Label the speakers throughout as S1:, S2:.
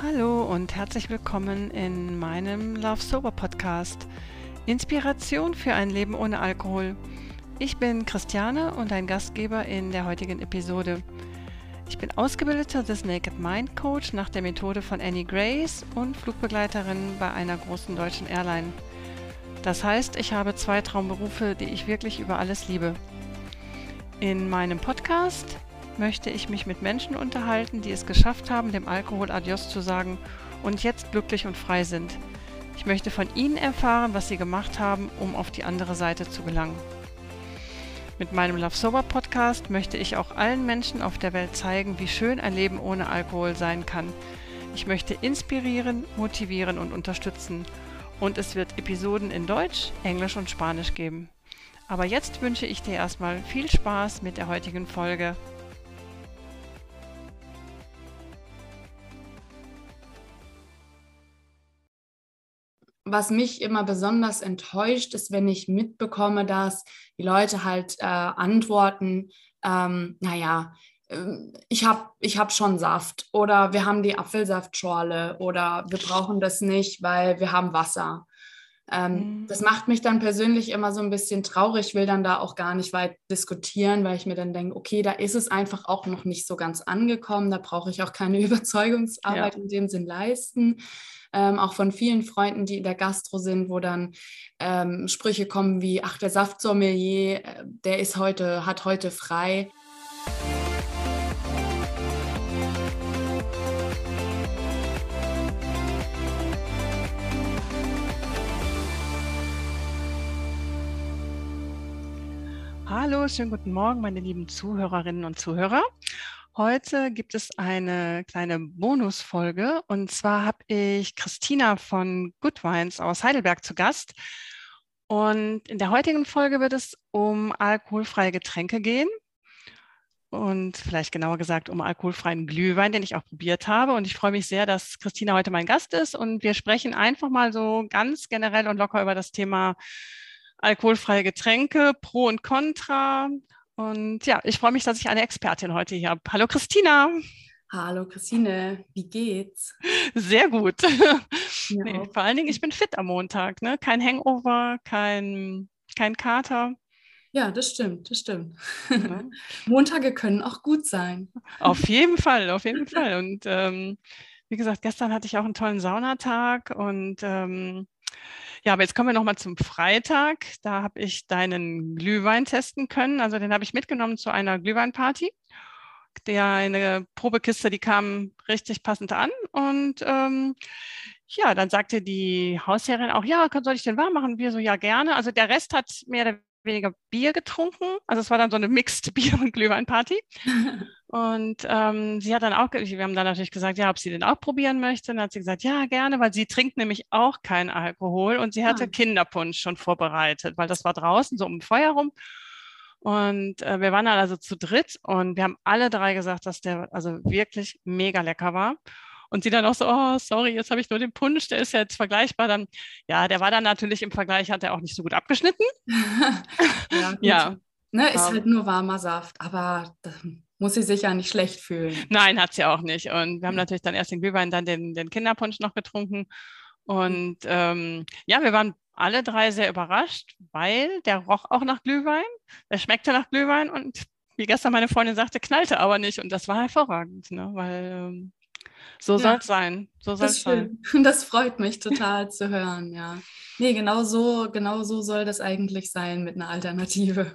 S1: Hallo und herzlich willkommen in meinem Love Sober Podcast. Inspiration für ein Leben ohne Alkohol. Ich bin Christiane und ein Gastgeber in der heutigen Episode. Ich bin ausgebildeter des Naked Mind Coach nach der Methode von Annie Grace und Flugbegleiterin bei einer großen deutschen Airline. Das heißt, ich habe zwei Traumberufe, die ich wirklich über alles liebe. In meinem Podcast möchte ich mich mit Menschen unterhalten, die es geschafft haben, dem Alkohol Adios zu sagen und jetzt glücklich und frei sind. Ich möchte von ihnen erfahren, was sie gemacht haben, um auf die andere Seite zu gelangen. Mit meinem Love Sober Podcast möchte ich auch allen Menschen auf der Welt zeigen, wie schön ein Leben ohne Alkohol sein kann. Ich möchte inspirieren, motivieren und unterstützen. Und es wird Episoden in Deutsch, Englisch und Spanisch geben. Aber jetzt wünsche ich dir erstmal viel Spaß mit der heutigen Folge.
S2: Was mich immer besonders enttäuscht, ist, wenn ich mitbekomme, dass die Leute halt äh, antworten, ähm, naja, äh, ich habe ich hab schon Saft oder wir haben die Apfelsaftschorle oder wir brauchen das nicht, weil wir haben Wasser. Ähm, mhm. Das macht mich dann persönlich immer so ein bisschen traurig, will dann da auch gar nicht weit diskutieren, weil ich mir dann denke, okay, da ist es einfach auch noch nicht so ganz angekommen, da brauche ich auch keine Überzeugungsarbeit ja. in dem Sinn leisten ähm, auch von vielen Freunden, die in der Gastro sind, wo dann ähm, Sprüche kommen wie, ach, der Saftsommelier, äh, der ist heute, hat heute frei.
S1: Hallo, schönen guten Morgen, meine lieben Zuhörerinnen und Zuhörer. Heute gibt es eine kleine Bonusfolge und zwar habe ich Christina von Good Wines aus Heidelberg zu Gast. Und in der heutigen Folge wird es um alkoholfreie Getränke gehen und vielleicht genauer gesagt um alkoholfreien Glühwein, den ich auch probiert habe. Und ich freue mich sehr, dass Christina heute mein Gast ist und wir sprechen einfach mal so ganz generell und locker über das Thema alkoholfreie Getränke, Pro und Contra, und ja, ich freue mich, dass ich eine Expertin heute hier habe. Hallo Christina.
S2: Hallo Christine, wie geht's?
S1: Sehr gut. Nee, vor allen Dingen, ich bin fit am Montag. Ne? Kein Hangover, kein, kein Kater.
S2: Ja, das stimmt, das stimmt. Ja. Montage können auch gut sein.
S1: Auf jeden Fall, auf jeden Fall. Und ähm, wie gesagt, gestern hatte ich auch einen tollen Saunatag und ähm, ja, aber jetzt kommen wir nochmal zum Freitag. Da habe ich deinen Glühwein testen können. Also den habe ich mitgenommen zu einer Glühweinparty. Der eine Probekiste, die kam richtig passend an. Und ähm, ja, dann sagte die Hausherrin auch, ja, soll ich den warm machen? Wir so, ja, gerne. Also der Rest hat mehr oder weniger Bier getrunken. Also es war dann so eine Mixed Bier- und Glühweinparty. Und ähm, sie hat dann auch, wir haben dann natürlich gesagt, ja, ob sie den auch probieren möchte. Und dann hat sie gesagt, ja, gerne, weil sie trinkt nämlich auch keinen Alkohol und sie hatte ah. Kinderpunsch schon vorbereitet, weil das war draußen so um Feuer rum. Und äh, wir waren dann also zu dritt und wir haben alle drei gesagt, dass der also wirklich mega lecker war. Und sie dann auch so, oh, sorry, jetzt habe ich nur den Punsch, der ist ja jetzt vergleichbar. Dann, ja, der war dann natürlich im Vergleich, hat er auch nicht so gut abgeschnitten.
S2: ja, ja. Ne, ist um, halt nur warmer Saft, aber muss sie sich ja nicht schlecht fühlen.
S1: Nein, hat sie auch nicht. Und wir haben natürlich dann erst den Glühwein, dann den, den Kinderpunsch noch getrunken. Und ähm, ja, wir waren alle drei sehr überrascht, weil der roch auch nach Glühwein, der schmeckte nach Glühwein und wie gestern meine Freundin sagte, knallte aber nicht. Und das war hervorragend, ne? weil ähm, so ja, soll es sein. So soll es sein.
S2: Das freut mich total zu hören, ja. Nee, genau so, genau so soll das eigentlich sein mit einer Alternative.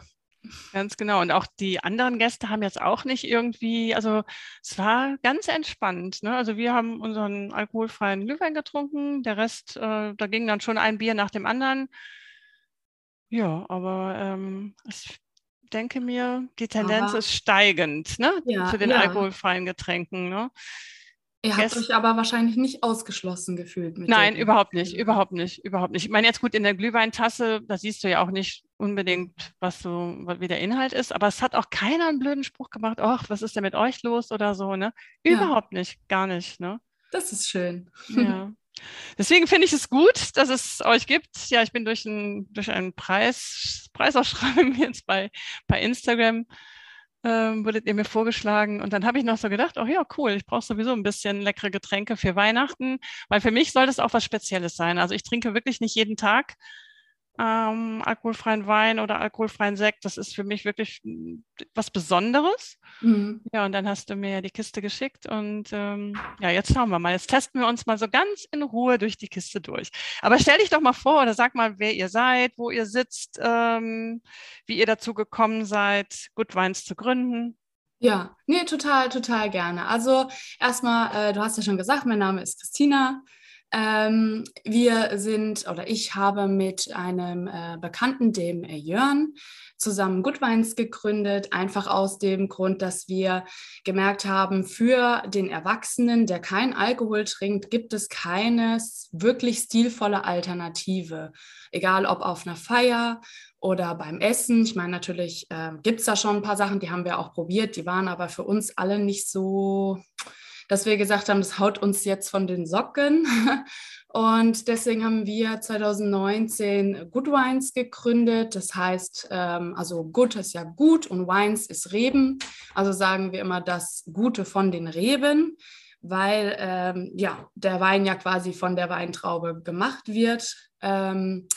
S1: Ganz genau. Und auch die anderen Gäste haben jetzt auch nicht irgendwie, also es war ganz entspannt. Ne? Also wir haben unseren alkoholfreien Glühwein getrunken, der Rest, äh, da ging dann schon ein Bier nach dem anderen. Ja, aber ähm, ich denke mir, die Tendenz aber, ist steigend ne? Ja, zu den ja. alkoholfreien Getränken. Ne?
S2: Ihr habt euch aber wahrscheinlich nicht ausgeschlossen gefühlt.
S1: Nein, überhaupt nicht, überhaupt nicht, überhaupt nicht. Ich meine, jetzt gut, in der Glühweintasse, da siehst du ja auch nicht unbedingt, was so, wie der Inhalt ist, aber es hat auch keiner einen blöden Spruch gemacht, ach, was ist denn mit euch los oder so, ne? Überhaupt ja. nicht, gar nicht, ne?
S2: Das ist schön.
S1: Ja. Deswegen finde ich es gut, dass es euch gibt. Ja, ich bin durch, ein, durch einen Preis, Preisausschreiben jetzt bei, bei Instagram ähm, wurdet ihr mir vorgeschlagen. Und dann habe ich noch so gedacht, oh ja, cool, ich brauche sowieso ein bisschen leckere Getränke für Weihnachten, weil für mich soll das auch was Spezielles sein. Also ich trinke wirklich nicht jeden Tag ähm, alkoholfreien Wein oder alkoholfreien Sekt. Das ist für mich wirklich hm, was Besonderes. Mhm. Ja, und dann hast du mir die Kiste geschickt und ähm, ja, jetzt schauen wir mal. Jetzt testen wir uns mal so ganz in Ruhe durch die Kiste durch. Aber stell dich doch mal vor oder sag mal, wer ihr seid, wo ihr sitzt, ähm, wie ihr dazu gekommen seid, Good Wines zu gründen.
S2: Ja, nee, total, total gerne. Also erstmal, äh, du hast ja schon gesagt, mein Name ist Christina. Ähm, wir sind oder ich habe mit einem äh, Bekannten, dem äh, Jörn, zusammen Goodwines gegründet, einfach aus dem Grund, dass wir gemerkt haben, für den Erwachsenen, der kein Alkohol trinkt, gibt es keine wirklich stilvolle Alternative. Egal ob auf einer Feier oder beim Essen. Ich meine, natürlich äh, gibt es da schon ein paar Sachen, die haben wir auch probiert, die waren aber für uns alle nicht so dass wir gesagt haben, das haut uns jetzt von den Socken. Und deswegen haben wir 2019 Good Wines gegründet. Das heißt, ähm, also Good ist ja gut und Wines ist Reben. Also sagen wir immer das Gute von den Reben, weil ähm, ja, der Wein ja quasi von der Weintraube gemacht wird. Ähm,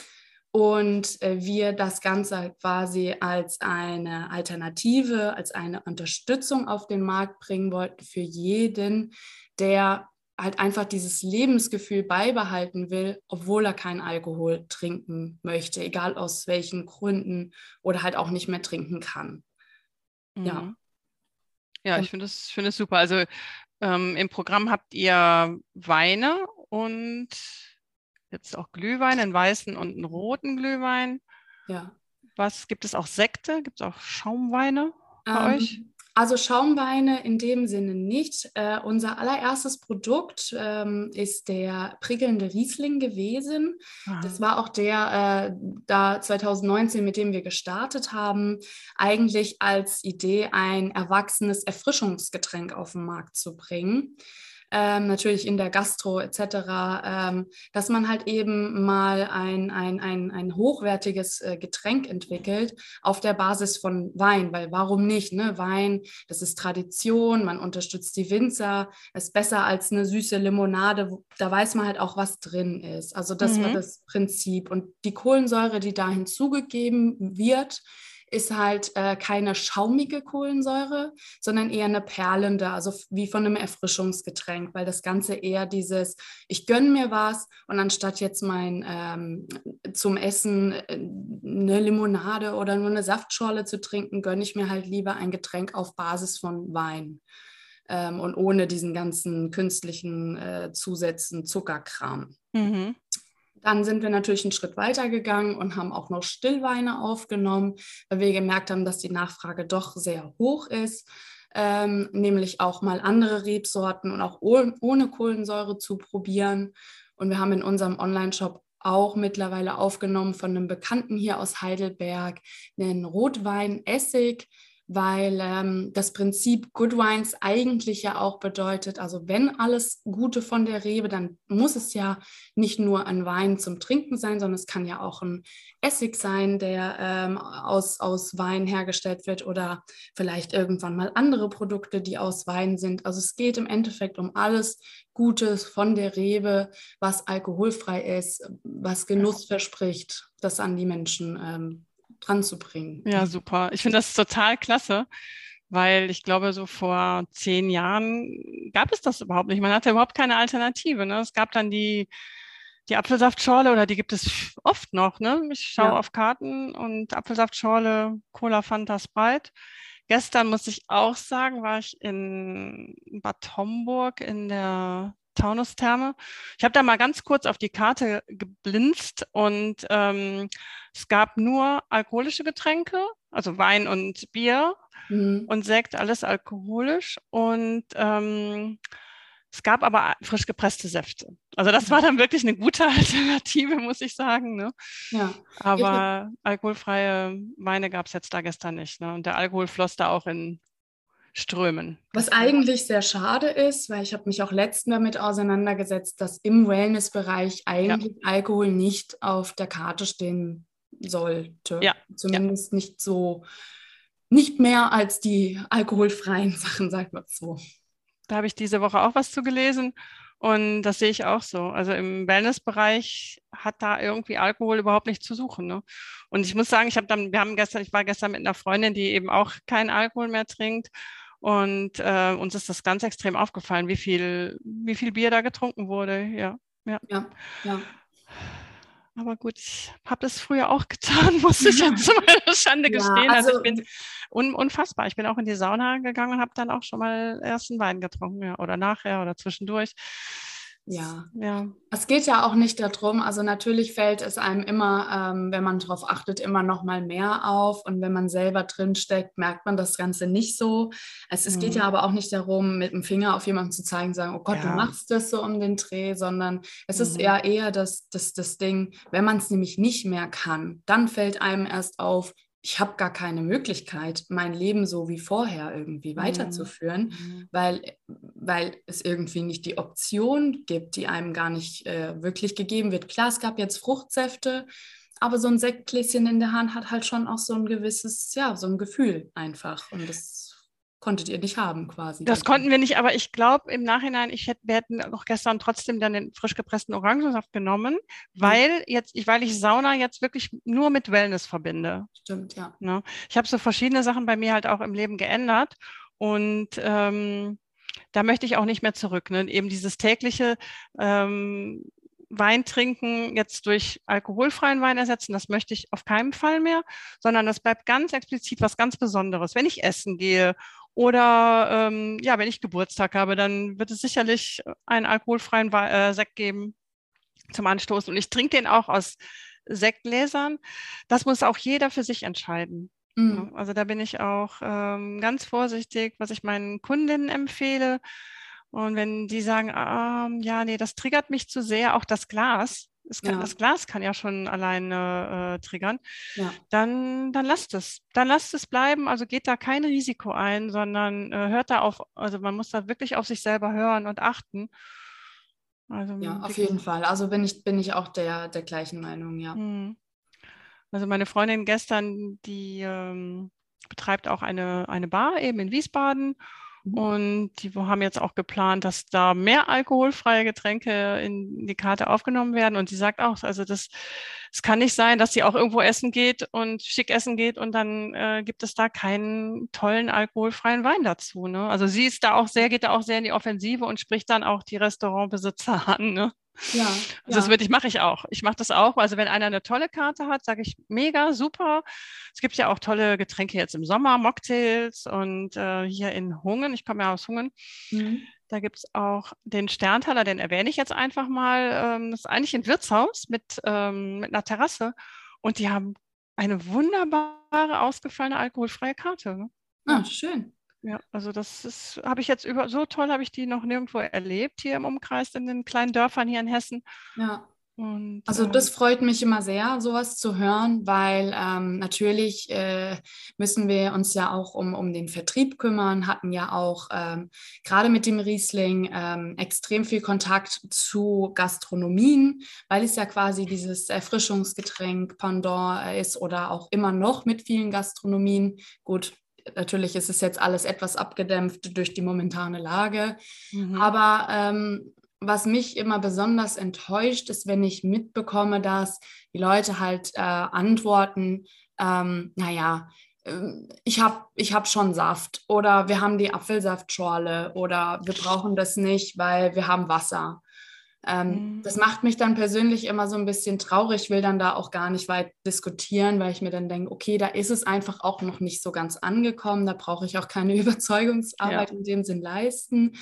S2: und äh, wir das Ganze quasi als eine Alternative, als eine Unterstützung auf den Markt bringen wollten für jeden, der halt einfach dieses Lebensgefühl beibehalten will, obwohl er keinen Alkohol trinken möchte, egal aus welchen Gründen oder halt auch nicht mehr trinken kann.
S1: Mhm. Ja. Ja, ich finde es find super. Also ähm, im Programm habt ihr Weine und Gibt es auch Glühwein, einen weißen und einen roten Glühwein?
S2: Ja.
S1: Was gibt es auch Sekte? Gibt es auch Schaumweine bei ähm, euch?
S2: Also Schaumweine in dem Sinne nicht. Äh, unser allererstes Produkt ähm, ist der prickelnde Riesling gewesen. Aha. Das war auch der äh, da 2019, mit dem wir gestartet haben, eigentlich als Idee ein erwachsenes Erfrischungsgetränk auf den Markt zu bringen ähm, natürlich in der Gastro etc., ähm, dass man halt eben mal ein, ein, ein, ein hochwertiges äh, Getränk entwickelt auf der Basis von Wein, weil warum nicht? Ne? Wein, das ist Tradition, man unterstützt die Winzer, ist besser als eine süße Limonade, da weiß man halt auch, was drin ist. Also das mhm. war das Prinzip. Und die Kohlensäure, die da hinzugegeben wird, ist halt äh, keine schaumige Kohlensäure, sondern eher eine perlende, also wie von einem Erfrischungsgetränk, weil das Ganze eher dieses, ich gönne mir was und anstatt jetzt mein ähm, zum Essen äh, eine Limonade oder nur eine Saftschorle zu trinken, gönne ich mir halt lieber ein Getränk auf Basis von Wein. Ähm, und ohne diesen ganzen künstlichen äh, Zusätzen, Zuckerkram. Mhm. Dann sind wir natürlich einen Schritt weiter gegangen und haben auch noch Stillweine aufgenommen, weil wir gemerkt haben, dass die Nachfrage doch sehr hoch ist. Ähm, nämlich auch mal andere Rebsorten und auch ohne Kohlensäure zu probieren. Und wir haben in unserem Online-Shop auch mittlerweile aufgenommen von einem Bekannten hier aus Heidelberg einen Rotwein-Essig, weil ähm, das Prinzip Good Wines eigentlich ja auch bedeutet, also wenn alles Gute von der Rebe, dann muss es ja nicht nur ein Wein zum Trinken sein, sondern es kann ja auch ein Essig sein, der ähm, aus, aus Wein hergestellt wird oder vielleicht irgendwann mal andere Produkte, die aus Wein sind. Also es geht im Endeffekt um alles Gutes von der Rebe, was alkoholfrei ist, was Genuss verspricht, das an die Menschen ähm, dran zu bringen.
S1: Ja, super. Ich finde das total klasse, weil ich glaube, so vor zehn Jahren gab es das überhaupt nicht. Man hatte überhaupt keine Alternative. Ne? Es gab dann die, die Apfelsaftschorle oder die gibt es oft noch. Ne? Ich schaue ja. auf Karten und Apfelsaftschorle, Cola, Fanta, Sprite. Gestern muss ich auch sagen, war ich in Bad Homburg in der Taunustherme. Ich habe da mal ganz kurz auf die Karte geblinzt und ähm, es gab nur alkoholische Getränke, also Wein und Bier mhm. und Sekt, alles alkoholisch. Und ähm, es gab aber frisch gepresste Säfte. Also das war dann wirklich eine gute Alternative, muss ich sagen. Ne? Ja. Aber alkoholfreie Weine gab es jetzt da gestern nicht. Ne? Und der Alkohol floss da auch in strömen.
S2: Was eigentlich sehr schade ist, weil ich habe mich auch letztens damit auseinandergesetzt, dass im Wellnessbereich eigentlich ja. Alkohol nicht auf der Karte stehen sollte. Ja. Zumindest ja. nicht so nicht mehr als die alkoholfreien Sachen, sagt man so.
S1: Da habe ich diese Woche auch was zu gelesen und das sehe ich auch so. Also im Wellnessbereich hat da irgendwie Alkohol überhaupt nichts zu suchen. Ne? Und ich muss sagen, ich habe dann, wir haben gestern, ich war gestern mit einer Freundin, die eben auch keinen Alkohol mehr trinkt. Und äh, uns ist das ganz extrem aufgefallen, wie viel, wie viel Bier da getrunken wurde. Ja, ja. ja, ja. Aber gut, ich habe es früher auch getan, muss ich jetzt zu meiner Schande ja, gestehen. Also, also ich bin un unfassbar. Ich bin auch in die Sauna gegangen und habe dann auch schon mal ersten Wein getrunken, ja, oder nachher oder zwischendurch.
S2: Ja. ja. Es geht ja auch nicht darum, also natürlich fällt es einem immer, ähm, wenn man darauf achtet, immer noch mal mehr auf. Und wenn man selber drinsteckt, merkt man das Ganze nicht so. Es, es mhm. geht ja aber auch nicht darum, mit dem Finger auf jemanden zu zeigen, sagen, oh Gott, ja. du machst das so um den Dreh, sondern es mhm. ist eher eher das, das, das Ding, wenn man es nämlich nicht mehr kann, dann fällt einem erst auf, ich habe gar keine Möglichkeit, mein Leben so wie vorher irgendwie mhm. weiterzuführen, mhm. weil, weil es irgendwie nicht die Option gibt, die einem gar nicht äh, wirklich gegeben wird. Klar, es gab jetzt Fruchtsäfte, aber so ein Sektgläschen in der Hand hat halt schon auch so ein gewisses, ja, so ein Gefühl einfach. Und das konntet ihr nicht haben quasi.
S1: Das konnten wir nicht, aber ich glaube im Nachhinein, ich hätte, wir hätten auch gestern trotzdem dann den frisch gepressten Orangensaft genommen, mhm. weil jetzt, ich, weil ich Sauna jetzt wirklich nur mit Wellness verbinde.
S2: Stimmt, ja.
S1: Ne? Ich habe so verschiedene Sachen bei mir halt auch im Leben geändert und ähm, da möchte ich auch nicht mehr zurück. Ne? Eben dieses tägliche ähm, Wein trinken jetzt durch alkoholfreien Wein ersetzen, das möchte ich auf keinen Fall mehr, sondern das bleibt ganz explizit was ganz Besonderes. Wenn ich essen gehe oder ähm, ja, wenn ich Geburtstag habe, dann wird es sicherlich einen alkoholfreien äh, Sekt geben zum Anstoßen. Und ich trinke den auch aus Sektgläsern. Das muss auch jeder für sich entscheiden. Mhm. Also da bin ich auch ähm, ganz vorsichtig, was ich meinen Kundinnen empfehle. Und wenn die sagen, ah, ja, nee, das triggert mich zu sehr, auch das Glas, kann, ja. das Glas kann ja schon alleine äh, triggern, ja. dann, dann lasst es. Dann lasst es bleiben. Also geht da kein Risiko ein, sondern äh, hört da auf, also man muss da wirklich auf sich selber hören und achten.
S2: Also, ja, auf jeden Fall. Also bin ich, bin ich auch der, der gleichen Meinung, ja. Hm.
S1: Also meine Freundin gestern, die ähm, betreibt auch eine, eine Bar eben in Wiesbaden. Und die haben jetzt auch geplant, dass da mehr alkoholfreie Getränke in die Karte aufgenommen werden. Und sie sagt auch, also das, es kann nicht sein, dass sie auch irgendwo essen geht und schick essen geht und dann äh, gibt es da keinen tollen alkoholfreien Wein dazu. Ne? Also sie ist da auch sehr, geht da auch sehr in die Offensive und spricht dann auch die Restaurantbesitzer an. Ne? Ja, also ja. das würde ich, mache ich auch. Ich mache das auch. Also wenn einer eine tolle Karte hat, sage ich mega, super. Es gibt ja auch tolle Getränke jetzt im Sommer, Mocktails und äh, hier in Hungen, ich komme ja aus Hungen, mhm. da gibt es auch den Sterntaler, den erwähne ich jetzt einfach mal. Ähm, das ist eigentlich ein Wirtshaus mit, ähm, mit einer Terrasse und die haben eine wunderbare, ausgefallene alkoholfreie Karte. Ne?
S2: Ah, schön.
S1: Ja, also das ist, habe ich jetzt über, so toll habe ich die noch nirgendwo erlebt hier im Umkreis in den kleinen Dörfern hier in Hessen.
S2: Ja. Und, also äh, das freut mich immer sehr, sowas zu hören, weil ähm, natürlich äh, müssen wir uns ja auch um, um den Vertrieb kümmern, hatten ja auch ähm, gerade mit dem Riesling ähm, extrem viel Kontakt zu Gastronomien, weil es ja quasi dieses Erfrischungsgetränk Pendant ist oder auch immer noch mit vielen Gastronomien. Gut, natürlich ist es jetzt alles etwas abgedämpft durch die momentane Lage. Mhm. Aber ähm, was mich immer besonders enttäuscht, ist, wenn ich mitbekomme, dass die Leute halt äh, antworten, ähm, naja, ähm, ich habe ich hab schon Saft oder wir haben die Apfelsaftschorle oder wir brauchen das nicht, weil wir haben Wasser. Ähm, mhm. Das macht mich dann persönlich immer so ein bisschen traurig, will dann da auch gar nicht weit diskutieren, weil ich mir dann denke, okay, da ist es einfach auch noch nicht so ganz angekommen, da brauche ich auch keine Überzeugungsarbeit ja. in dem Sinn leisten.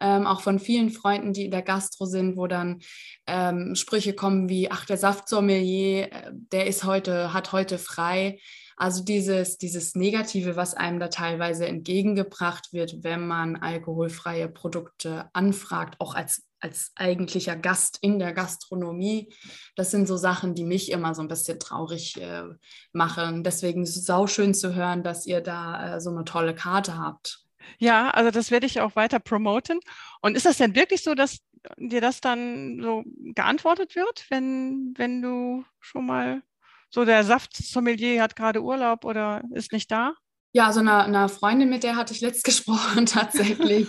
S2: Ähm, auch von vielen Freunden, die in der Gastro sind, wo dann ähm, Sprüche kommen wie, ach, der Saftsommelier, äh, der ist heute, hat heute frei. Also dieses, dieses Negative, was einem da teilweise entgegengebracht wird, wenn man alkoholfreie Produkte anfragt, auch als als eigentlicher Gast in der Gastronomie. Das sind so Sachen, die mich immer so ein bisschen traurig äh, machen. Deswegen ist es sau schön zu hören, dass ihr da äh, so eine tolle Karte habt.
S1: Ja, also das werde ich auch weiter promoten. Und ist das denn wirklich so, dass dir das dann so geantwortet wird, wenn, wenn du schon mal so der Saftsommelier hat gerade Urlaub oder ist nicht da?
S2: Ja, also eine, eine, Freundin, mit der hatte ich letzt gesprochen tatsächlich.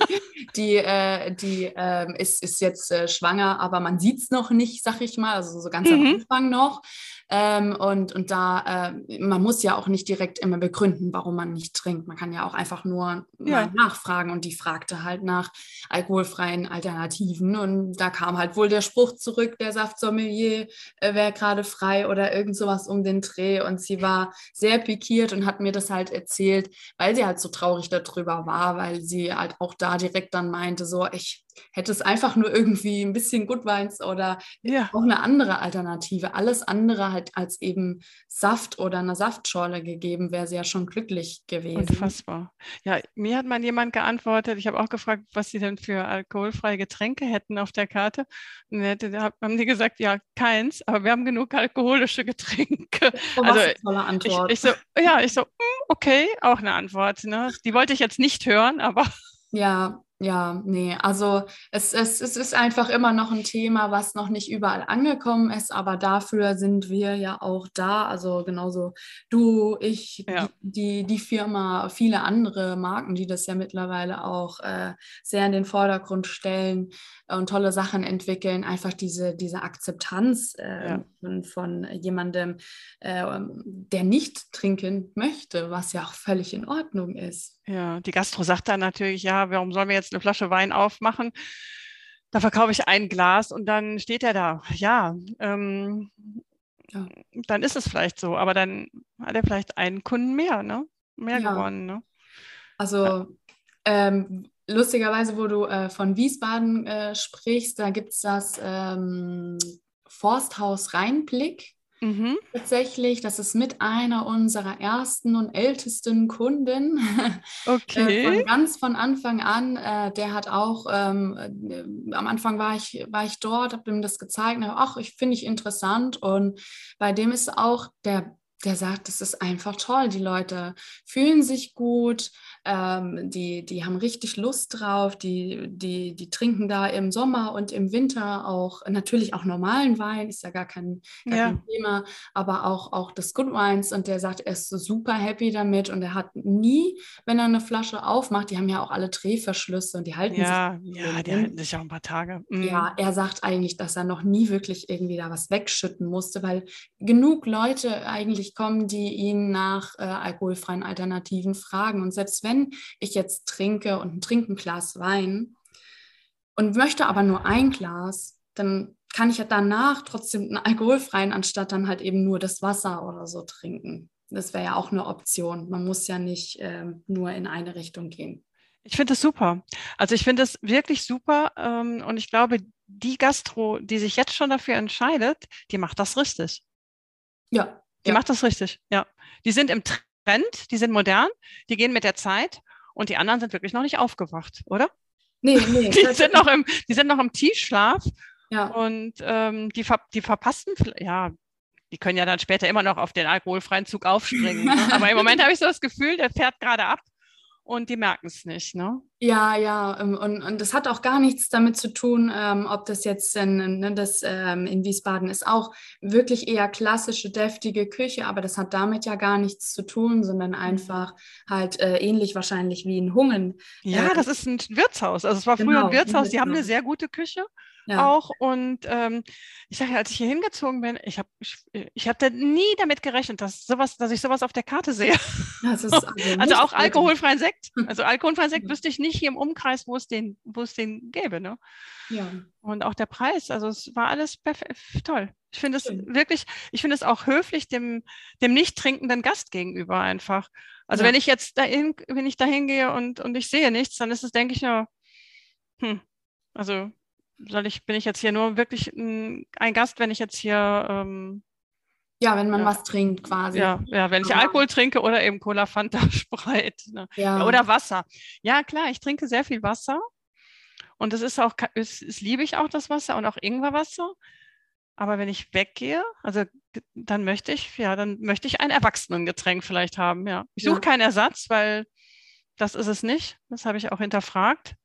S2: die äh, die äh, ist, ist jetzt äh, schwanger, aber man sieht es noch nicht, sag ich mal, also so ganz mhm. am Anfang noch. Ähm, und, und da, äh, man muss ja auch nicht direkt immer begründen, warum man nicht trinkt. Man kann ja auch einfach nur ja. nachfragen. Und die fragte halt nach alkoholfreien Alternativen. Und da kam halt wohl der Spruch zurück, der Saftsommelier äh, wäre gerade frei oder irgend sowas um den Dreh. Und sie war sehr pikiert und hat mir das halt erzählt, weil sie halt so traurig darüber war, weil sie halt auch da direkt dann meinte, so, ich hätte es einfach nur irgendwie ein bisschen Good Vibes oder ja. auch eine andere Alternative. Alles andere halt als eben Saft oder eine Saftschorle gegeben, wäre sie ja schon glücklich gewesen.
S1: Unfassbar. Ja, mir hat mal jemand geantwortet, ich habe auch gefragt, was sie denn für alkoholfreie Getränke hätten auf der Karte. Und hätte, haben die gesagt, ja, keins, aber wir haben genug alkoholische Getränke.
S2: Oh, also, eine tolle Antwort.
S1: Ich, ich so, ja, ich so, hm, okay, auch eine Antwort. Ne? Die wollte ich jetzt nicht hören, aber.
S2: Ja, ja, nee, also es, es, es ist einfach immer noch ein Thema, was noch nicht überall angekommen ist, aber dafür sind wir ja auch da. Also genauso du, ich, ja. die, die Firma, viele andere Marken, die das ja mittlerweile auch äh, sehr in den Vordergrund stellen und tolle Sachen entwickeln, einfach diese, diese Akzeptanz äh, ja. von, von, jemandem, äh, der nicht trinken möchte, was ja auch völlig in Ordnung ist.
S1: Ja, die Gastro sagt dann natürlich, ja, warum sollen wir jetzt eine Flasche Wein aufmachen? Da verkaufe ich ein Glas und dann steht er da. Ja, ähm, ja, dann ist es vielleicht so, aber dann hat er vielleicht einen Kunden mehr, ne? Mehr ja. gewonnen, ne?
S2: Also ähm, lustigerweise, wo du äh, von Wiesbaden äh, sprichst, da gibt es das ähm, Forsthaus Rheinblick. Mhm. Tatsächlich, das ist mit einer unserer ersten und ältesten Kunden.
S1: Okay.
S2: von ganz von Anfang an. Äh, der hat auch, ähm, äh, am Anfang war ich, war ich dort, habe ihm das gezeigt. Ach, ich finde ich interessant. Und bei dem ist auch der der sagt, das ist einfach toll. Die Leute fühlen sich gut, ähm, die, die haben richtig Lust drauf, die, die, die trinken da im Sommer und im Winter auch natürlich auch normalen Wein, ist ja gar kein, gar ja. kein Thema, aber auch, auch des Good Wines und der sagt, er ist so super happy damit und er hat nie, wenn er eine Flasche aufmacht, die haben ja auch alle Drehverschlüsse und die halten
S1: ja, sich. Ja, die halten sich auch ein paar Tage.
S2: Mhm. Ja, er sagt eigentlich, dass er noch nie wirklich irgendwie da was wegschütten musste, weil genug Leute eigentlich kommen, die ihn nach äh, alkoholfreien Alternativen fragen und selbst wenn wenn ich jetzt trinke und trinke ein Glas Wein und möchte aber nur ein Glas, dann kann ich ja danach trotzdem einen alkoholfreien, anstatt dann halt eben nur das Wasser oder so trinken. Das wäre ja auch eine Option. Man muss ja nicht äh, nur in eine Richtung gehen.
S1: Ich finde es super. Also ich finde es wirklich super ähm, und ich glaube, die Gastro, die sich jetzt schon dafür entscheidet, die macht das richtig.
S2: Ja.
S1: Die
S2: ja.
S1: macht das richtig, ja. Die sind im Trend, die sind modern, die gehen mit der Zeit und die anderen sind wirklich noch nicht aufgewacht, oder?
S2: Nee, nee.
S1: die, sind noch im, die sind noch im Tiefschlaf
S2: ja.
S1: und ähm, die, ver die verpassen, ja, die können ja dann später immer noch auf den alkoholfreien Zug aufspringen. ne? Aber im Moment habe ich so das Gefühl, der fährt gerade ab und die merken es nicht, ne?
S2: Ja, ja, ähm, und, und das hat auch gar nichts damit zu tun, ähm, ob das jetzt in, ne, das ähm, in Wiesbaden ist auch wirklich eher klassische, deftige Küche, aber das hat damit ja gar nichts zu tun, sondern mhm. einfach halt äh, ähnlich wahrscheinlich wie in Hungen.
S1: Ja, äh, das ist ein Wirtshaus. Also es war genau, früher ein Wirtshaus, die haben eine sehr gute Küche ja. auch. Und ähm, ich sage, als ich hier hingezogen bin, ich habe ich, ich hab da nie damit gerechnet, dass, sowas, dass ich sowas auf der Karte sehe. also, also auch alkoholfreien Sekt. Also alkoholfreien Sekt wüsste ich nicht hier im Umkreis, wo es den, wo es den gäbe. Ne?
S2: Ja.
S1: Und auch der Preis, also es war alles perfekt, toll. Ich finde es wirklich, ich finde es auch höflich dem, dem nicht trinkenden Gast gegenüber einfach. Also ja. wenn ich jetzt dahin, wenn ich da hingehe und, und ich sehe nichts, dann ist es, denke ich, ja, hm, also soll ich, bin ich jetzt hier nur wirklich ein, ein Gast, wenn ich jetzt hier ähm,
S2: ja, wenn man ja. was trinkt quasi.
S1: Ja, ja wenn ich Alkohol trinke oder eben Cola, Fanta, Sprite. Ne? Ja. Oder Wasser. Ja, klar, ich trinke sehr viel Wasser. Und es ist auch, es, es liebe ich auch das Wasser und auch Ingwerwasser. Aber wenn ich weggehe, also dann möchte ich, ja, dann möchte ich ein Erwachsenengetränk vielleicht haben, ja. Ich suche ja. keinen Ersatz, weil das ist es nicht. Das habe ich auch hinterfragt.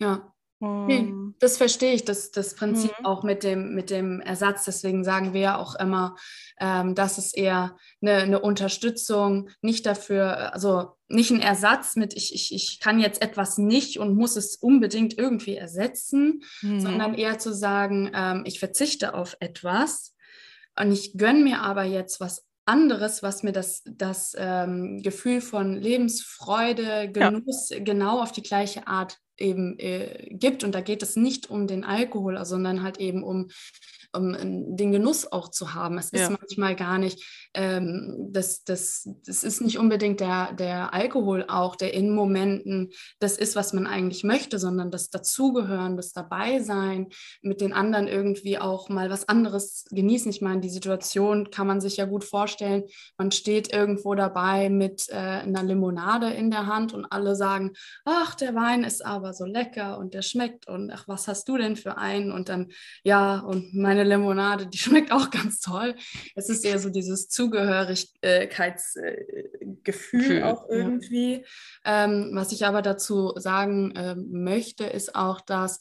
S2: Ja. Nee, das verstehe ich, das, das Prinzip mhm. auch mit dem, mit dem Ersatz. Deswegen sagen wir ja auch immer, ähm, dass es eher eine, eine, Unterstützung, nicht dafür, also nicht ein Ersatz mit, ich, ich, ich kann jetzt etwas nicht und muss es unbedingt irgendwie ersetzen, mhm. sondern eher zu sagen, ähm, ich verzichte auf etwas und ich gönne mir aber jetzt was anderes, was mir das, das ähm, Gefühl von Lebensfreude, Genuss ja. genau auf die gleiche Art eben äh, gibt. Und da geht es nicht um den Alkohol, sondern halt eben um um den Genuss auch zu haben. Es ist manchmal gar nicht, ähm, das, das, das ist nicht unbedingt der, der Alkohol auch, der in Momenten das ist, was man eigentlich möchte, sondern das Dazugehören, das Dabeisein, mit den anderen irgendwie auch mal was anderes genießen. Ich meine, die Situation kann man sich ja gut vorstellen. Man steht irgendwo dabei mit äh, einer Limonade in der Hand und alle sagen, ach, der Wein ist aber so lecker und der schmeckt und ach, was hast du denn für einen? Und dann, ja, und meine meine Limonade, die schmeckt auch ganz toll. Es ist eher so dieses Zugehörigkeitsgefühl äh, auch irgendwie. Ja. Ähm, was ich aber dazu sagen äh, möchte, ist auch, dass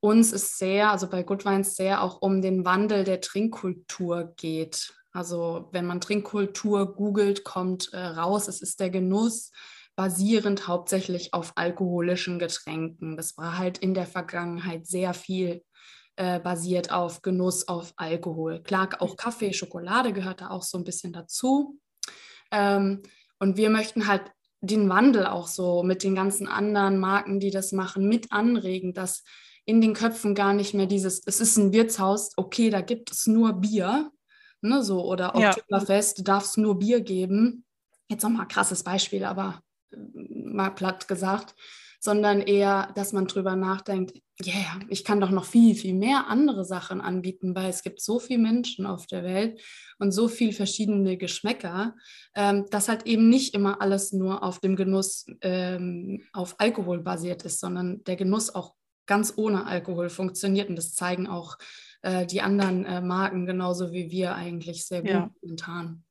S2: uns es sehr, also bei Good Wines sehr auch um den Wandel der Trinkkultur geht. Also wenn man Trinkkultur googelt, kommt äh, raus, es ist der Genuss basierend hauptsächlich auf alkoholischen Getränken. Das war halt in der Vergangenheit sehr viel äh, basiert auf Genuss, auf Alkohol. Klar, auch Kaffee, Schokolade gehört da auch so ein bisschen dazu. Ähm, und wir möchten halt den Wandel auch so mit den ganzen anderen Marken, die das machen, mit anregen, dass in den Köpfen gar nicht mehr dieses, es ist ein Wirtshaus, okay, da gibt es nur Bier, ne, so, oder Oktoberfest, ja. du darfst nur Bier geben. Jetzt nochmal krasses Beispiel, aber äh, mal platt gesagt sondern eher, dass man drüber nachdenkt, ja, yeah, ich kann doch noch viel, viel mehr andere Sachen anbieten, weil es gibt so viele Menschen auf der Welt und so viele verschiedene Geschmäcker, ähm, dass halt eben nicht immer alles nur auf dem Genuss ähm, auf Alkohol basiert ist, sondern der Genuss auch ganz ohne Alkohol funktioniert. Und das zeigen auch äh, die anderen äh, Marken genauso wie wir eigentlich sehr gut ja. momentan.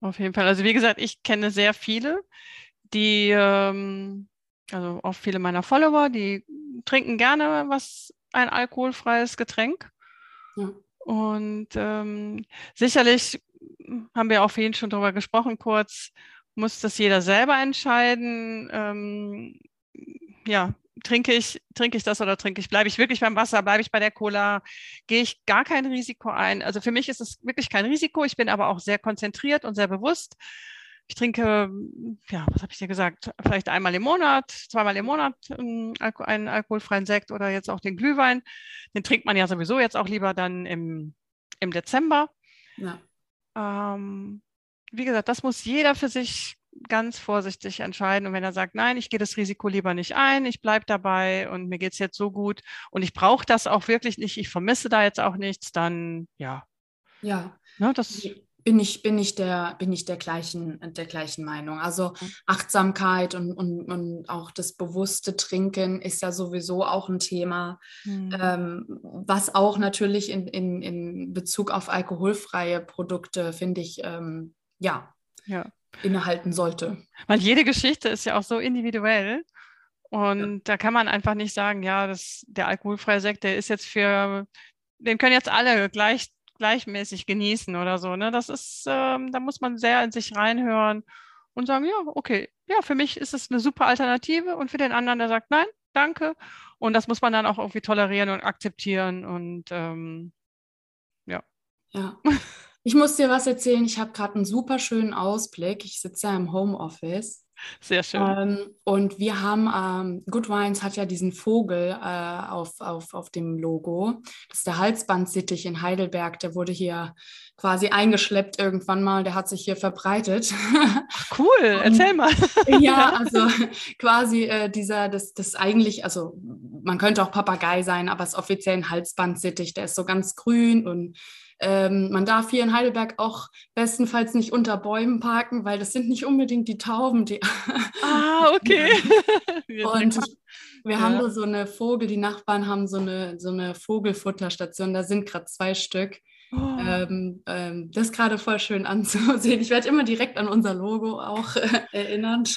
S1: Auf jeden Fall. Also wie gesagt, ich kenne sehr viele, die ähm, also auch viele meiner Follower, die trinken gerne was, ein alkoholfreies Getränk. Ja. Und ähm, sicherlich haben wir auch vorhin schon darüber gesprochen, kurz, muss das jeder selber entscheiden. Ähm, ja, trinke ich, trinke ich das oder trinke ich, bleibe ich wirklich beim Wasser, bleibe ich bei der Cola, gehe ich gar kein Risiko ein. Also für mich ist es wirklich kein Risiko. Ich bin aber auch sehr konzentriert und sehr bewusst ich trinke, ja, was habe ich dir gesagt, vielleicht einmal im Monat, zweimal im Monat ähm, einen alkoholfreien Sekt oder jetzt auch den Glühwein. Den trinkt man ja sowieso jetzt auch lieber dann im, im Dezember. Ja. Ähm, wie gesagt, das muss jeder für sich ganz vorsichtig entscheiden. Und wenn er sagt, nein, ich gehe das Risiko lieber nicht ein, ich bleibe dabei und mir geht es jetzt so gut und ich brauche das auch wirklich nicht, ich vermisse da jetzt auch nichts, dann ja.
S2: Ja. Ne, das bin ich, bin ich, der, bin ich der, gleichen, der gleichen Meinung. Also Achtsamkeit und, und, und auch das bewusste Trinken ist ja sowieso auch ein Thema, mhm. ähm, was auch natürlich in, in, in Bezug auf alkoholfreie Produkte, finde ich, ähm, ja, ja, innehalten sollte.
S1: Weil jede Geschichte ist ja auch so individuell. Und ja. da kann man einfach nicht sagen, ja, das, der alkoholfreie Sekt, der ist jetzt für, den können jetzt alle gleich gleichmäßig genießen oder so. Ne? Das ist, ähm, da muss man sehr in sich reinhören und sagen, ja, okay, ja, für mich ist es eine super Alternative und für den anderen, der sagt, nein, danke. Und das muss man dann auch irgendwie tolerieren und akzeptieren und ähm, ja.
S2: Ja. Ich muss dir was erzählen. Ich habe gerade einen super schönen Ausblick. Ich sitze ja im Homeoffice
S1: sehr schön. Ähm,
S2: und wir haben, ähm, Good Wines hat ja diesen Vogel äh, auf, auf, auf dem Logo. Das ist der Halsbandsittich in Heidelberg. Der wurde hier quasi eingeschleppt irgendwann mal. Der hat sich hier verbreitet.
S1: Ach, cool, erzähl mal.
S2: ja, also quasi äh, dieser, das, das eigentlich, also man könnte auch Papagei sein, aber es ist offiziell ein Halsbandsittich. Der ist so ganz grün und ähm, man darf hier in Heidelberg auch bestenfalls nicht unter Bäumen parken, weil das sind nicht unbedingt die Tauben, die.
S1: Ah, okay.
S2: und wir ja. haben da so eine Vogel, die Nachbarn haben so eine, so eine Vogelfutterstation, da sind gerade zwei Stück. Oh. ähm, ähm, das gerade voll schön anzusehen. Ich werde immer direkt an unser Logo auch äh, erinnert.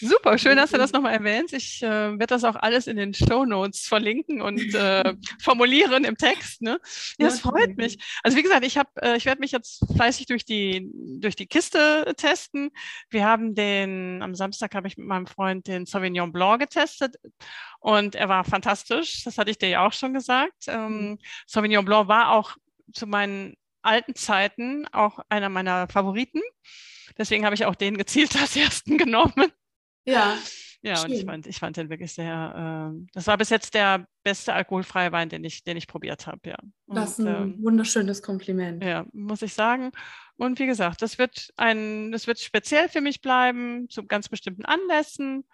S1: Super, schön, dass du das nochmal erwähnst. Ich äh, werde das auch alles in den Show Notes verlinken und äh, formulieren im Text. Ne? Ja, das freut mich. Also wie gesagt, ich habe, äh, ich werde mich jetzt fleißig durch die durch die Kiste testen. Wir haben den am Samstag habe ich mit meinem Freund den Sauvignon Blanc getestet und er war fantastisch. Das hatte ich dir ja auch schon gesagt. Ähm, mhm. Sauvignon Blanc war auch zu meinen alten Zeiten auch einer meiner Favoriten. Deswegen habe ich auch den gezielt als ersten genommen.
S2: Ja.
S1: Ja, Schön. und ich fand, ich fand den wirklich sehr, äh, das war bis jetzt der beste alkoholfreie Wein, den ich, den ich probiert habe, ja.
S2: Und, das ist ein ähm, wunderschönes Kompliment.
S1: Ja, muss ich sagen. Und wie gesagt, das wird ein, das wird speziell für mich bleiben, zu ganz bestimmten Anlässen.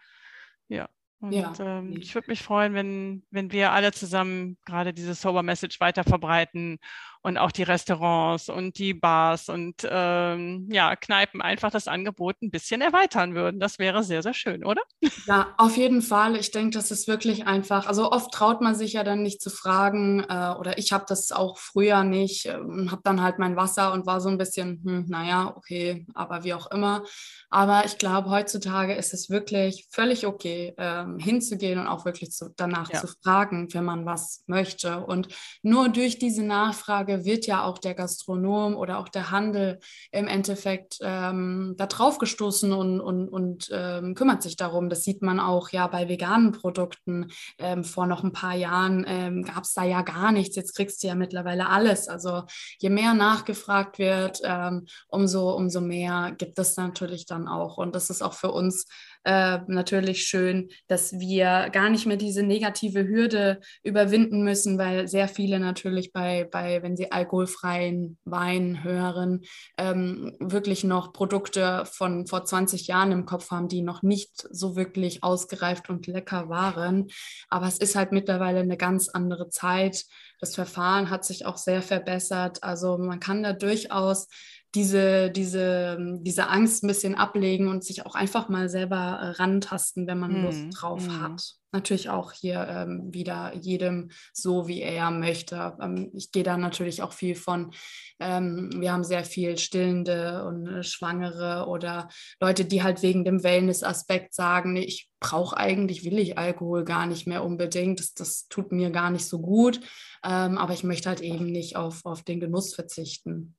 S1: Ja, und ja. ähm, ich würde mich freuen, wenn, wenn wir alle zusammen gerade diese Sober Message weiter verbreiten und auch die Restaurants und die Bars und ähm, ja, Kneipen einfach das Angebot ein bisschen erweitern würden. Das wäre sehr, sehr schön, oder?
S2: Ja, auf jeden Fall. Ich denke, das ist wirklich einfach. Also oft traut man sich ja dann nicht zu fragen äh, oder ich habe das auch früher nicht und äh, habe dann halt mein Wasser und war so ein bisschen, hm, naja, okay, aber wie auch immer. Aber ich glaube, heutzutage ist es wirklich völlig okay, ähm, hinzugehen und auch wirklich zu, danach ja. zu fragen, wenn man was möchte. Und nur durch diese Nachfrage wird ja auch der Gastronom oder auch der Handel im Endeffekt ähm, da drauf gestoßen und, und, und ähm, kümmert sich darum. Das sieht man auch ja bei veganen Produkten. Ähm, vor noch ein paar Jahren ähm, gab es da ja gar nichts. Jetzt kriegst du ja mittlerweile alles. Also je mehr nachgefragt wird, ähm, umso, umso mehr gibt es natürlich dann auch. Und das ist auch für uns äh, natürlich schön, dass wir gar nicht mehr diese negative Hürde überwinden müssen, weil sehr viele natürlich bei, bei wenn sie alkoholfreien Wein hören, ähm, wirklich noch Produkte von vor 20 Jahren im Kopf haben, die noch nicht so wirklich ausgereift und lecker waren. Aber es ist halt mittlerweile eine ganz andere Zeit. Das Verfahren hat sich auch sehr verbessert. Also man kann da durchaus diese, diese, diese Angst ein bisschen ablegen und sich auch einfach mal selber rantasten, wenn man hm. Lust drauf hm. hat. Natürlich auch hier ähm, wieder jedem so, wie er möchte. Ähm, ich gehe da natürlich auch viel von, ähm, wir haben sehr viel Stillende und äh, Schwangere oder Leute, die halt wegen dem Wellness-Aspekt sagen, ich brauche eigentlich, will ich Alkohol gar nicht mehr unbedingt, das, das tut mir gar nicht so gut, ähm, aber ich möchte halt eben nicht auf, auf den Genuss verzichten.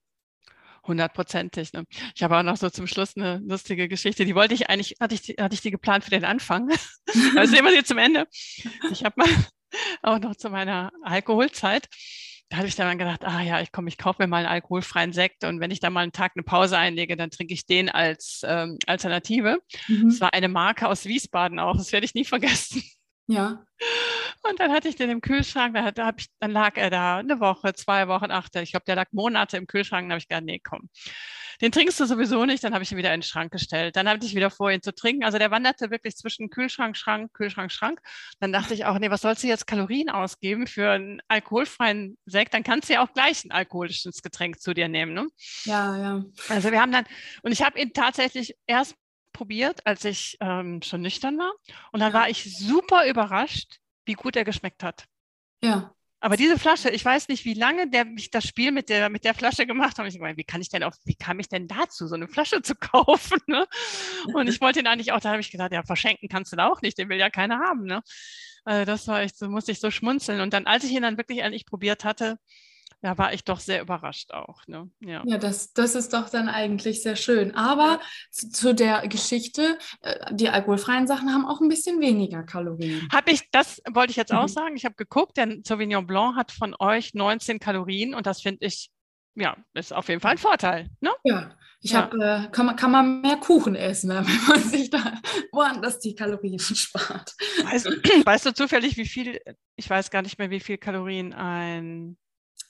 S1: Hundertprozentig. Ne? Ich habe auch noch so zum Schluss eine lustige Geschichte. Die wollte ich eigentlich, hatte ich, hatte ich die geplant für den Anfang. also sehen wir sie zum Ende. Ich habe mal auch noch zu meiner Alkoholzeit, da habe ich dann gedacht, ah ja, ich komme, ich kaufe mir mal einen alkoholfreien Sekt und wenn ich da mal einen Tag eine Pause einlege, dann trinke ich den als ähm, Alternative. Mhm. Das war eine Marke aus Wiesbaden auch, das werde ich nie vergessen.
S2: Ja.
S1: Und dann hatte ich den im Kühlschrank, da, da ich, dann lag er da eine Woche, zwei Wochen, ach, ich glaube, der lag Monate im Kühlschrank, dann habe ich gedacht, nee, komm, den trinkst du sowieso nicht, dann habe ich ihn wieder in den Schrank gestellt. Dann hatte ich wieder vor, ihn zu trinken. Also der wanderte wirklich zwischen Kühlschrank, Schrank, Kühlschrank, Schrank. Dann dachte ich auch, nee, was sollst du jetzt Kalorien ausgeben für einen alkoholfreien Sekt? Dann kannst du ja auch gleich ein alkoholisches Getränk zu dir nehmen. Ne?
S2: Ja, ja.
S1: Also wir haben dann, und ich habe ihn tatsächlich erst probiert, als ich ähm, schon nüchtern war. Und dann war ich super überrascht, wie gut er geschmeckt hat.
S2: Ja.
S1: Aber diese Flasche, ich weiß nicht, wie lange der mich das Spiel mit der, mit der Flasche gemacht hat. Ich meine, wie kann ich denn auf, wie kam ich denn dazu, so eine Flasche zu kaufen? Ne? Und ich wollte ihn eigentlich auch, da habe ich gesagt, ja, verschenken kannst du da auch nicht, den will ja keiner haben. Ne? Also das war echt, so musste ich so schmunzeln. Und dann, als ich ihn dann wirklich endlich probiert hatte, da war ich doch sehr überrascht auch. Ne?
S2: Ja, ja das, das ist doch dann eigentlich sehr schön. Aber zu, zu, der Geschichte, äh, die alkoholfreien Sachen haben auch ein bisschen weniger Kalorien.
S1: Habe ich, das wollte ich jetzt mhm. auch sagen. Ich habe geguckt, der Sauvignon Blanc hat von euch 19 Kalorien und das finde ich, ja, ist auf jeden Fall ein Vorteil. Ne?
S2: Ja, ich ja. habe, äh, kann, man, kann man mehr Kuchen essen, wenn man sich da woanders die Kalorien spart.
S1: Weißt, weißt du zufällig, wie viel, ich weiß gar nicht mehr, wie viel Kalorien ein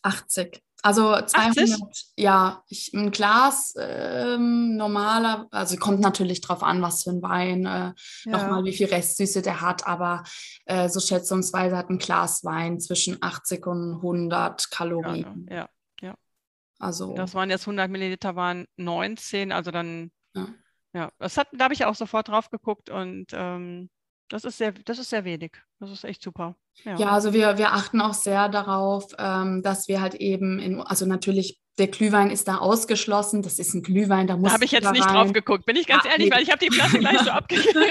S2: 80. Also 200, 80? ja, ich, ein Glas ähm, normaler, also kommt natürlich drauf an, was für ein Wein, äh, ja. nochmal wie viel Restsüße der hat, aber äh, so schätzungsweise hat ein Glas Wein zwischen 80 und 100 Kalorien.
S1: Ja, ja. ja.
S2: Also,
S1: das waren jetzt 100 Milliliter, waren 19, also dann, ja, ja das hat, da habe ich auch sofort drauf geguckt und ähm, Das ist sehr, das ist sehr wenig. Das ist echt super.
S2: Ja, ja also wir, wir achten auch sehr darauf, ähm, dass wir halt eben in, also natürlich der Glühwein ist da ausgeschlossen. Das ist ein Glühwein, da muss.
S1: Da habe ich jetzt nicht rein. drauf geguckt, bin ich ganz ja, ehrlich, nee. weil ich habe die Flasche gleich so abgegeben.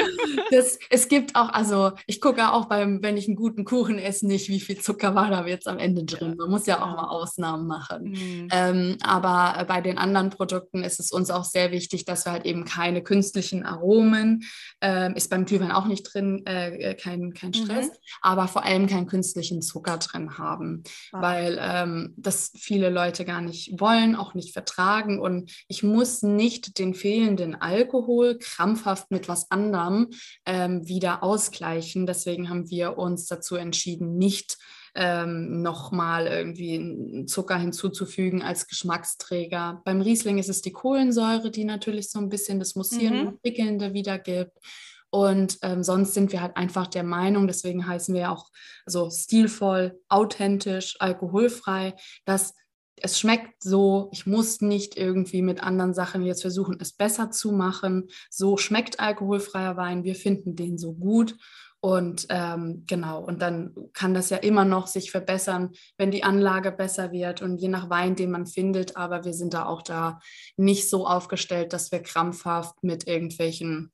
S2: es gibt auch, also ich gucke auch beim, wenn ich einen guten Kuchen esse, nicht, wie viel Zucker war da jetzt am Ende drin. Man muss ja auch mal Ausnahmen machen. Mhm. Ähm, aber bei den anderen Produkten ist es uns auch sehr wichtig, dass wir halt eben keine künstlichen Aromen, ähm, ist beim Glühwein auch nicht drin, äh, kein, kein Stress, mhm. aber vor allem keinen künstlichen Zucker drin haben, ah. weil ähm, das viele Leute gar nicht wollen, auch nicht vertragen. Und ich muss nicht den fehlenden Alkohol krampfhaft mit was anderem ähm, wieder ausgleichen. Deswegen haben wir uns dazu entschieden, nicht ähm, nochmal irgendwie Zucker hinzuzufügen als Geschmacksträger. Beim Riesling ist es die Kohlensäure, die natürlich so ein bisschen das Mussieren mhm. und Prickelnde wiedergibt. Und ähm, sonst sind wir halt einfach der Meinung, deswegen heißen wir auch so stilvoll, authentisch, alkoholfrei, dass es schmeckt so, ich muss nicht irgendwie mit anderen Sachen jetzt versuchen, es besser zu machen. So schmeckt alkoholfreier Wein, wir finden den so gut. Und ähm, genau, und dann kann das ja immer noch sich verbessern, wenn die Anlage besser wird und je nach Wein, den man findet. Aber wir sind da auch da nicht so aufgestellt, dass wir krampfhaft mit irgendwelchen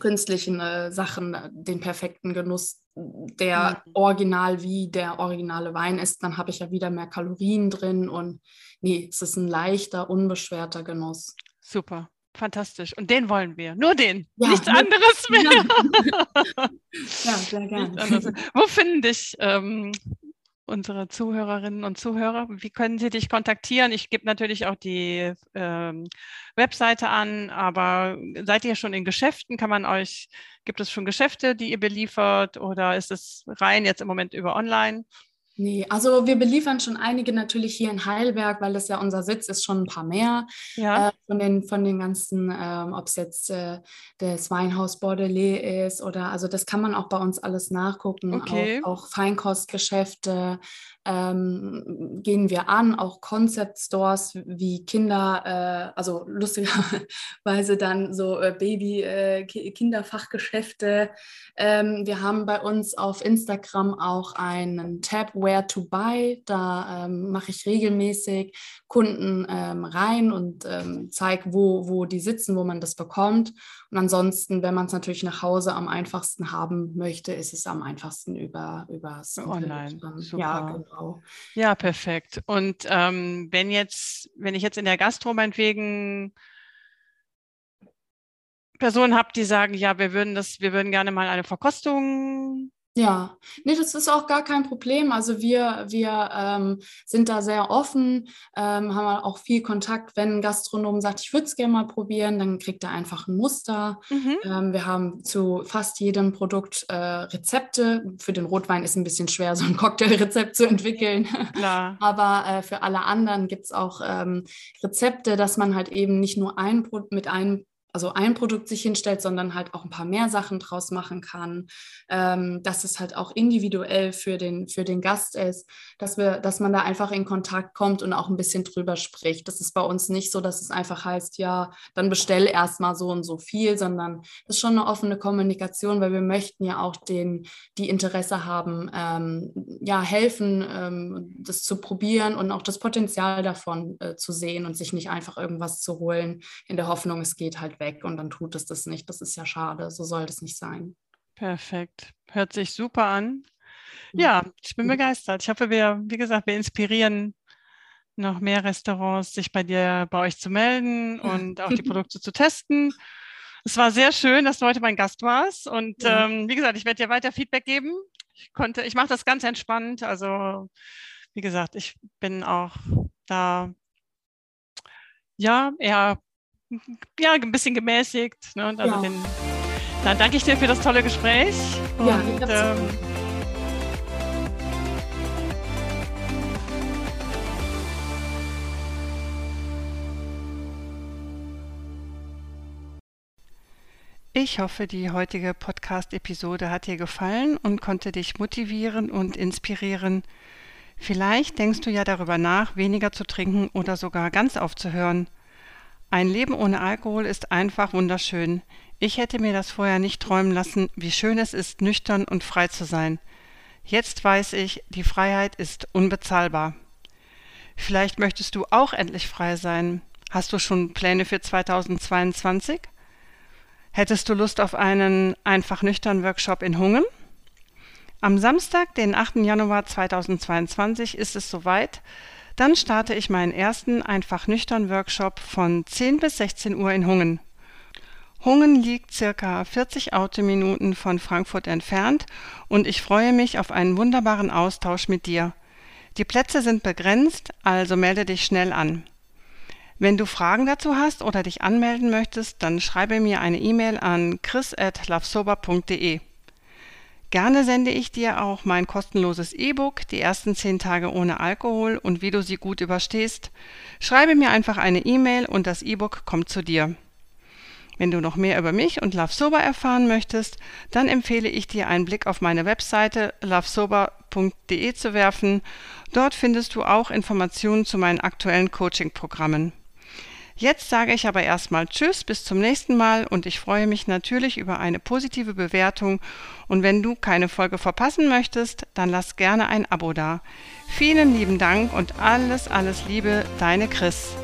S2: künstlichen äh, Sachen äh, den perfekten Genuss der mhm. Original wie der originale Wein ist, dann habe ich ja wieder mehr Kalorien drin und nee, es ist ein leichter, unbeschwerter Genuss.
S1: Super, fantastisch. Und den wollen wir. Nur den. Ja, Nichts anderes mehr. Ja, sehr gerne. Wo finden dich ähm, unsere Zuhörerinnen und Zuhörer? Wie können sie dich kontaktieren? Ich gebe natürlich auch die ähm, Webseite an, aber seid ihr schon in Geschäften? Kann man euch, gibt es schon Geschäfte, die ihr beliefert oder ist es rein jetzt im Moment über online?
S2: Nee, also wir beliefern schon einige natürlich hier in Heidelberg, weil das ja unser Sitz ist, schon ein paar mehr ja. äh, von, den, von den ganzen, ähm, ob es jetzt äh, das Weinhaus Bordelais ist oder also das kann man auch bei uns alles nachgucken, okay. auch, auch Feinkostgeschäfte, ähm, gehen wir an, auch Concept Stores wie Kinder, äh, also lustigerweise dann so äh, Baby-Kinderfachgeschäfte. Äh, ähm, wir haben bei uns auf Instagram auch einen Tab Where to Buy. Da ähm, mache ich regelmäßig Kunden ähm, rein und ähm, zeige, wo, wo die sitzen, wo man das bekommt. Und ansonsten, wenn man es natürlich nach Hause am einfachsten haben möchte, ist es am einfachsten über übers
S1: Online. Ja, genau. Ja, perfekt. Und ähm, wenn jetzt, wenn ich jetzt in der Gastro meinetwegen Personen habe, die sagen, ja, wir würden das, wir würden gerne mal eine Verkostung
S2: ja, nee, das ist auch gar kein Problem. Also wir, wir ähm, sind da sehr offen, ähm, haben auch viel Kontakt. Wenn ein Gastronom sagt, ich würde es gerne mal probieren, dann kriegt er einfach ein Muster. Mhm. Ähm, wir haben zu fast jedem Produkt äh, Rezepte. Für den Rotwein ist ein bisschen schwer, so ein Cocktailrezept zu entwickeln. Klar. Aber äh, für alle anderen gibt es auch ähm, Rezepte, dass man halt eben nicht nur ein Pro mit einem also ein Produkt sich hinstellt, sondern halt auch ein paar mehr Sachen draus machen kann, ähm, dass es halt auch individuell für den, für den Gast ist, dass, wir, dass man da einfach in Kontakt kommt und auch ein bisschen drüber spricht. Das ist bei uns nicht so, dass es einfach heißt, ja, dann bestell erstmal so und so viel, sondern es ist schon eine offene Kommunikation, weil wir möchten ja auch den, die Interesse haben, ähm, ja, helfen, ähm, das zu probieren und auch das Potenzial davon äh, zu sehen und sich nicht einfach irgendwas zu holen in der Hoffnung, es geht halt weg weg und dann tut es das nicht. Das ist ja schade. So soll das nicht sein.
S1: Perfekt. Hört sich super an. Ja, ich bin begeistert. Ich hoffe, wir, wie gesagt, wir inspirieren noch mehr Restaurants, sich bei dir, bei euch zu melden und auch die Produkte zu testen. Es war sehr schön, dass du heute mein Gast warst. Und ja. ähm, wie gesagt, ich werde dir weiter Feedback geben. Ich konnte, ich mache das ganz entspannt. Also, wie gesagt, ich bin auch da ja eher ja, ein bisschen gemäßigt. Ne? Also ja. den, dann danke ich dir für das tolle Gespräch. Und, ja, ich ähm, Ich hoffe, die heutige Podcast-Episode hat dir gefallen und konnte dich motivieren und inspirieren. Vielleicht denkst du ja darüber nach, weniger zu trinken oder sogar ganz aufzuhören. Ein Leben ohne Alkohol ist einfach wunderschön. Ich hätte mir das vorher nicht träumen lassen, wie schön es ist, nüchtern und frei zu sein. Jetzt weiß ich, die Freiheit ist unbezahlbar. Vielleicht möchtest du auch endlich frei sein. Hast du schon Pläne für 2022? Hättest du Lust auf einen einfach nüchtern Workshop in Hungen? Am Samstag, den 8. Januar 2022 ist es soweit. Dann starte ich meinen ersten einfach nüchtern Workshop von 10 bis 16 Uhr in Hungen. Hungen liegt circa 40 Autominuten von Frankfurt entfernt und ich freue mich auf einen wunderbaren Austausch mit dir. Die Plätze sind begrenzt, also melde dich schnell an. Wenn du Fragen dazu hast oder dich anmelden möchtest, dann schreibe mir eine E-Mail an chris@lovesober.de. Gerne sende ich dir auch mein kostenloses E-Book Die ersten zehn Tage ohne Alkohol und wie du sie gut überstehst. Schreibe mir einfach eine E-Mail und das E-Book kommt zu dir. Wenn du noch mehr über mich und Love Sober erfahren möchtest, dann empfehle ich dir einen Blick auf meine Webseite lovesober.de zu werfen. Dort findest du auch Informationen zu meinen aktuellen Coaching-Programmen. Jetzt sage ich aber erstmal Tschüss, bis zum nächsten Mal und ich freue mich natürlich über eine positive Bewertung und wenn du keine Folge verpassen möchtest, dann lass gerne ein Abo da. Vielen lieben Dank und alles, alles Liebe, deine Chris.